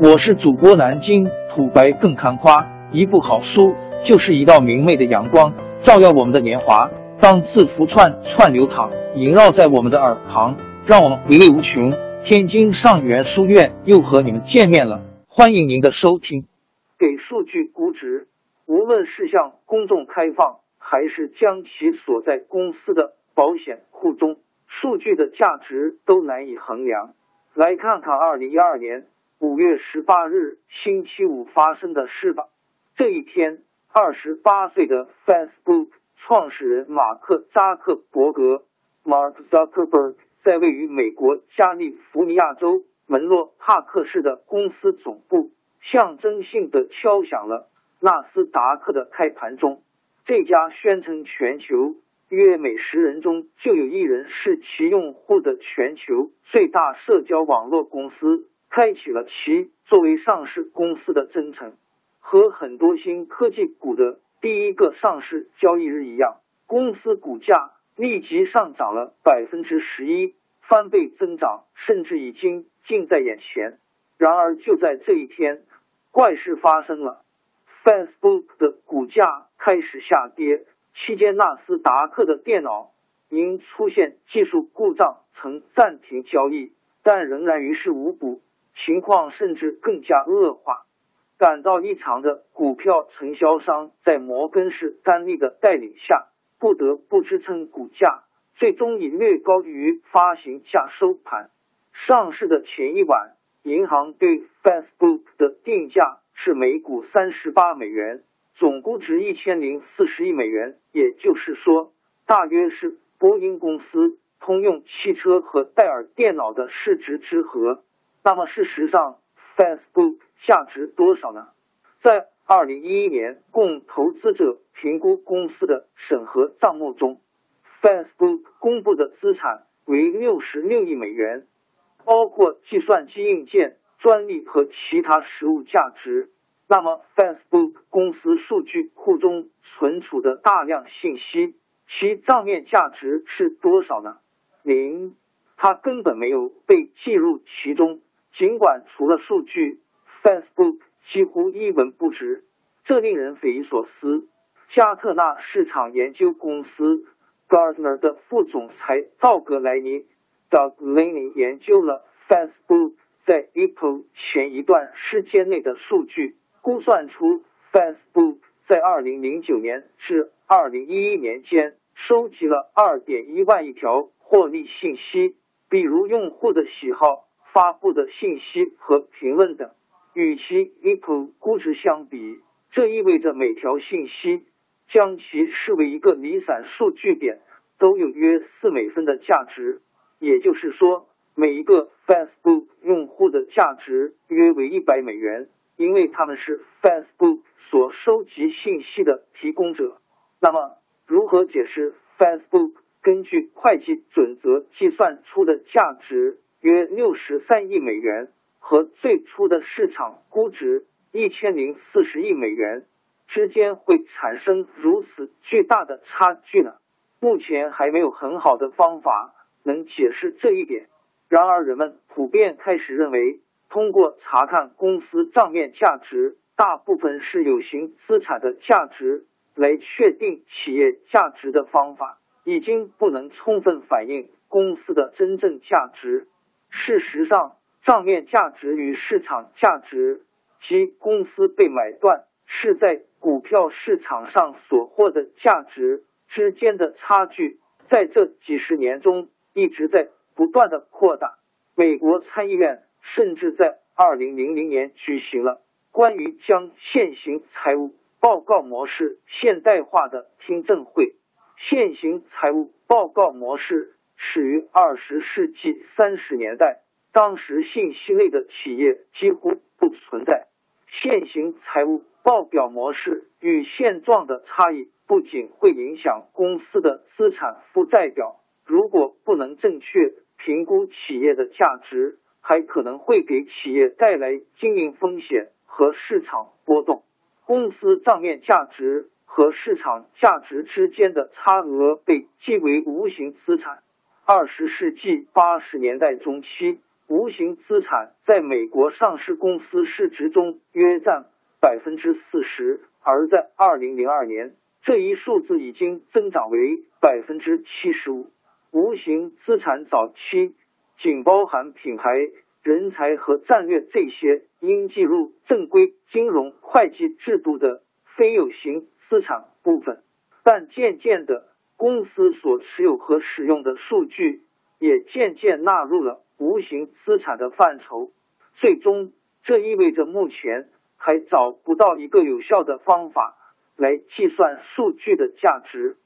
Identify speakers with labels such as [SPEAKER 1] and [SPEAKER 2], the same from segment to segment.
[SPEAKER 1] 我是主播南京土白更看花，一部好书就是一道明媚的阳光，照耀我们的年华。当字符串串流淌，萦绕在我们的耳旁，让我们回味无穷。天津上元书院又和你们见面了，欢迎您的收听。给数据估值，无论是向公众开放，还是将其锁在公司的保险库中，数据的价值都难以衡量。来看看二零一二年。五月十八日，星期五发生的事吧。这一天，二十八岁的 Facebook 创始人马克·扎克伯格 （Mark Zuckerberg） 在位于美国加利福尼亚州门洛帕克市的公司总部，象征性的敲响了纳斯达克的开盘钟。这家宣称全球约每十人中就有一人是其用户的全球最大社交网络公司。开启了其作为上市公司的征程，和很多新科技股的第一个上市交易日一样，公司股价立即上涨了百分之十一，翻倍增长甚至已经近在眼前。然而，就在这一天，怪事发生了，Facebook 的股价开始下跌。期间，纳斯达克的电脑因出现技术故障，曾暂停交易，但仍然于事无补。情况甚至更加恶化。感到异常的股票承销商在摩根士丹利的带领下，不得不支撑股价，最终以略高于发行价收盘。上市的前一晚，银行对 Facebook 的定价是每股三十八美元，总估值一千零四十亿美元，也就是说，大约是波音公司、通用汽车和戴尔电脑的市值之和。那么，事实上，Facebook 价值多少呢？在二零一一年供投资者评估公司的审核账目中，Facebook 公布的资产为六十六亿美元，包括计算机硬件、专利和其他实物价值。那么，Facebook 公司数据库中存储的大量信息，其账面价值是多少呢？零，它根本没有被计入其中。尽管除了数据，Facebook 几乎一文不值，这令人匪夷所思。加特纳市场研究公司 Gartner 的副总裁道格莱尼 （Doug Lenny） 研究了 Facebook 在 Apple 前一段时间内的数据，估算出 Facebook 在2009年至2011年间收集了2.1万亿条获利信息，比如用户的喜好。发布的信息和评论等，与其 IP 估值相比，这意味着每条信息将其视为一个离散数据点都有约四美分的价值。也就是说，每一个 Facebook 用户的价值约为一百美元，因为他们是 Facebook 所收集信息的提供者。那么，如何解释 Facebook 根据会计准则计算出的价值？约六十三亿美元和最初的市场估值一千零四十亿美元之间会产生如此巨大的差距呢？目前还没有很好的方法能解释这一点。然而，人们普遍开始认为，通过查看公司账面价值，大部分是有形资产的价值来确定企业价值的方法，已经不能充分反映公司的真正价值。事实上，账面价值与市场价值及公司被买断是在股票市场上所获的价值之间的差距，在这几十年中一直在不断的扩大。美国参议院甚至在二零零零年举行了关于将现行财务报告模式现代化的听证会。现行财务报告模式。始于二十世纪三十年代，当时信息类的企业几乎不存在。现行财务报表模式与现状的差异，不仅会影响公司的资产负债表，如果不能正确评估企业的价值，还可能会给企业带来经营风险和市场波动。公司账面价值和市场价值之间的差额被记为无形资产。二十世纪八十年代中期，无形资产在美国上市公司市值中约占百分之四十，而在二零零二年，这一数字已经增长为百分之七十五。无形资产早期仅包含品牌、人才和战略这些应计入正规金融会计制度的非有形资产部分，但渐渐的，公司所持有和使用的数据也渐渐纳入了无形资产的范畴。最终，这意味着目前还找不到一个有效的方法来计算数据的价值。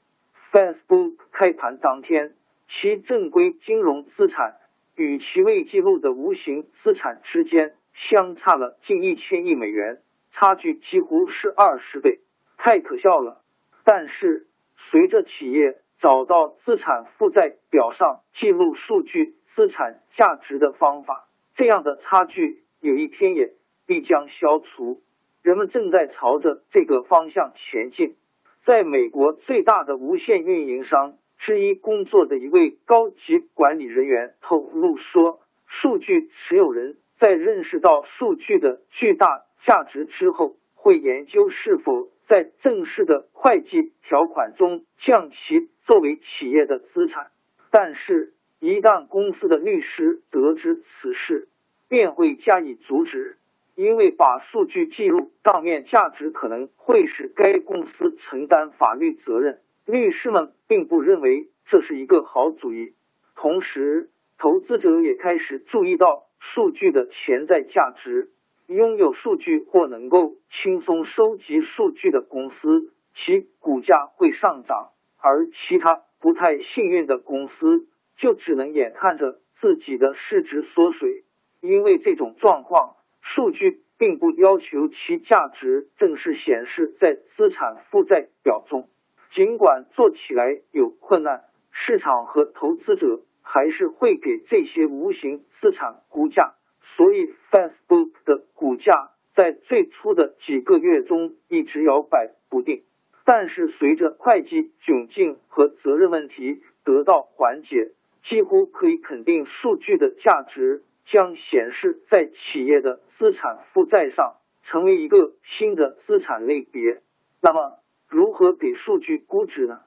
[SPEAKER 1] Facebook 开盘当天。其正规金融资产与其未记录的无形资产之间相差了近一千亿美元，差距几乎是二十倍，太可笑了。但是，随着企业找到资产负债表上记录数据资产价值的方法，这样的差距有一天也必将消除。人们正在朝着这个方向前进。在美国最大的无线运营商。之一工作的一位高级管理人员透露说，数据持有人在认识到数据的巨大价值之后，会研究是否在正式的会计条款中将其作为企业的资产。但是，一旦公司的律师得知此事，便会加以阻止，因为把数据记录账面价值可能会使该公司承担法律责任。律师们并不认为这是一个好主意，同时，投资者也开始注意到数据的潜在价值。拥有数据或能够轻松收集数据的公司，其股价会上涨；而其他不太幸运的公司，就只能眼看着自己的市值缩水。因为这种状况，数据并不要求其价值正式显示在资产负债表中。尽管做起来有困难，市场和投资者还是会给这些无形资产估价。所以，Facebook 的股价在最初的几个月中一直摇摆不定。但是，随着会计窘境和责任问题得到缓解，几乎可以肯定，数据的价值将显示在企业的资产负债上，成为一个新的资产类别。那么，如何给数据估值呢？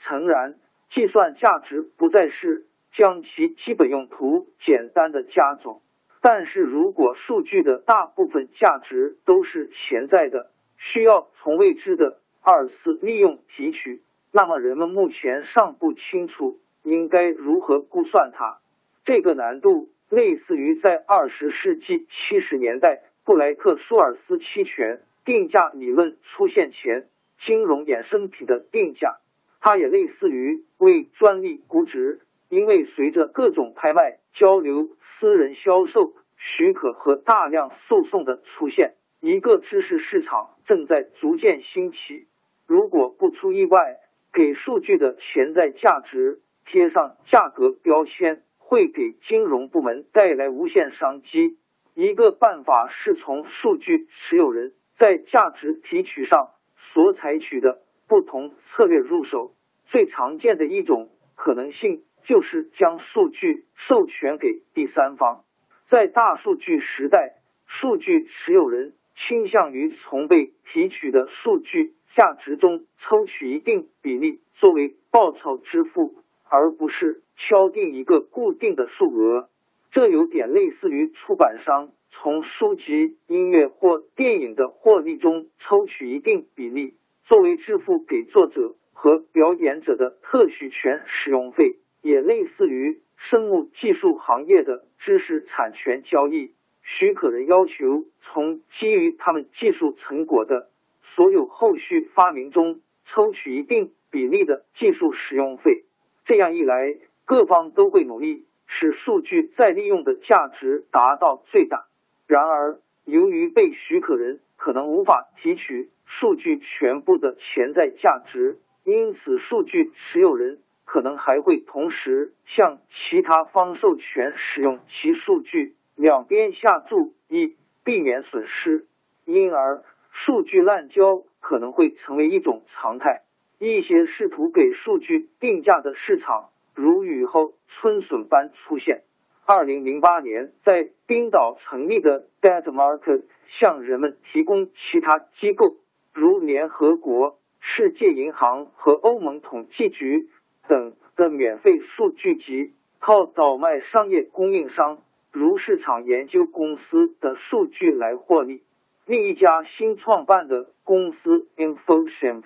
[SPEAKER 1] 诚然，计算价值不再是将其基本用途简单的加总，但是如果数据的大部分价值都是潜在的，需要从未知的二次利用提取，那么人们目前尚不清楚应该如何估算它。这个难度类似于在二十世纪七十年代布莱克舒尔斯期权定价理论出现前。金融衍生品的定价，它也类似于为专利估值，因为随着各种拍卖、交流、私人销售许可和大量诉讼的出现，一个知识市场正在逐渐兴起。如果不出意外，给数据的潜在价值贴上价格标签，会给金融部门带来无限商机。一个办法是从数据持有人在价值提取上。所采取的不同策略入手，最常见的一种可能性就是将数据授权给第三方。在大数据时代，数据持有人倾向于从被提取的数据价值中抽取一定比例作为报酬支付，而不是敲定一个固定的数额。这有点类似于出版商。从书籍、音乐或电影的获利中抽取一定比例，作为支付给作者和表演者的特许权使用费，也类似于生物技术行业的知识产权交易。许可人要求从基于他们技术成果的所有后续发明中抽取一定比例的技术使用费。这样一来，各方都会努力使数据再利用的价值达到最大。然而，由于被许可人可能无法提取数据全部的潜在价值，因此数据持有人可能还会同时向其他方授权使用其数据，两边下注以避免损失。因而，数据滥交可能会成为一种常态。一些试图给数据定价的市场如雨后春笋般出现。二零零八年在冰岛成立的 Debt Market 向人们提供其他机构如联合国、世界银行和欧盟统计局等的免费数据集，靠倒卖商业供应商如市场研究公司的数据来获利。另一家新创办的公司 InfoShims，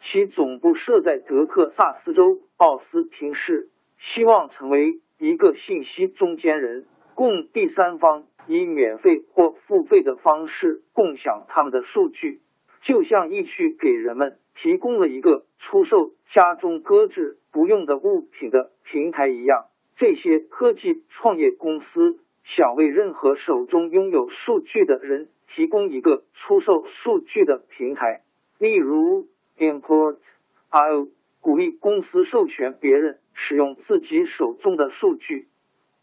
[SPEAKER 1] 其总部设在德克萨斯州奥斯汀市，希望成为。一个信息中间人，供第三方以免费或付费的方式共享他们的数据，就像易趣给人们提供了一个出售家中搁置不用的物品的平台一样。这些科技创业公司想为任何手中拥有数据的人提供一个出售数据的平台，例如 Import.io。鼓励公司授权别人使用自己手中的数据，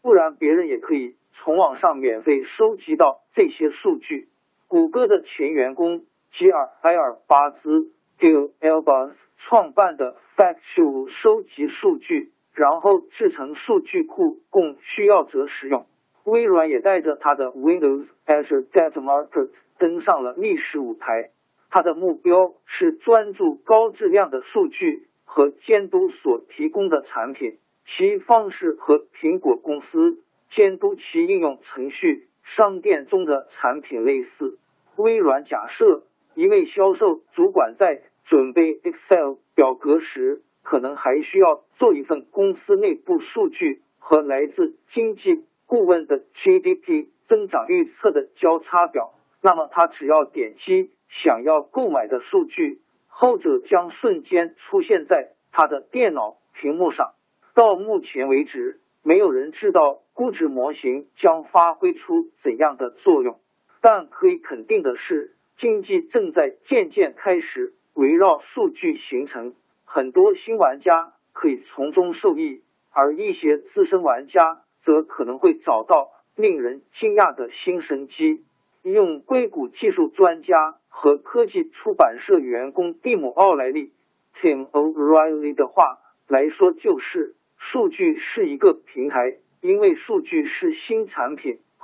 [SPEAKER 1] 不然别人也可以从网上免费收集到这些数据。谷歌的前员工吉尔埃尔巴兹 （Gil Elbaz） 创办的 Factual 收集数据，然后制成数据库供需要者使用。微软也带着它的 Windows Azure Data Market 登上了历史舞台。它的目标是专注高质量的数据。和监督所提供的产品，其方式和苹果公司监督其应用程序商店中的产品类似。微软假设一位销售主管在准备 Excel 表格时，可能还需要做一份公司内部数据和来自经济顾问的 GDP 增长预测的交叉表。那么他只要点击想要购买的数据。后者将瞬间出现在他的电脑屏幕上。到目前为止，没有人知道估值模型将发挥出怎样的作用。但可以肯定的是，经济正在渐渐开始围绕数据形成。很多新玩家可以从中受益，而一些资深玩家则可能会找到令人惊讶的新生机。用硅谷技术专家和科技出版社员工蒂姆·奥莱利 （Tim O'Reilly） 的话来说，就是数据是一个平台，因为数据是新产品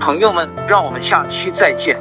[SPEAKER 1] 朋友们，让我们下期再见。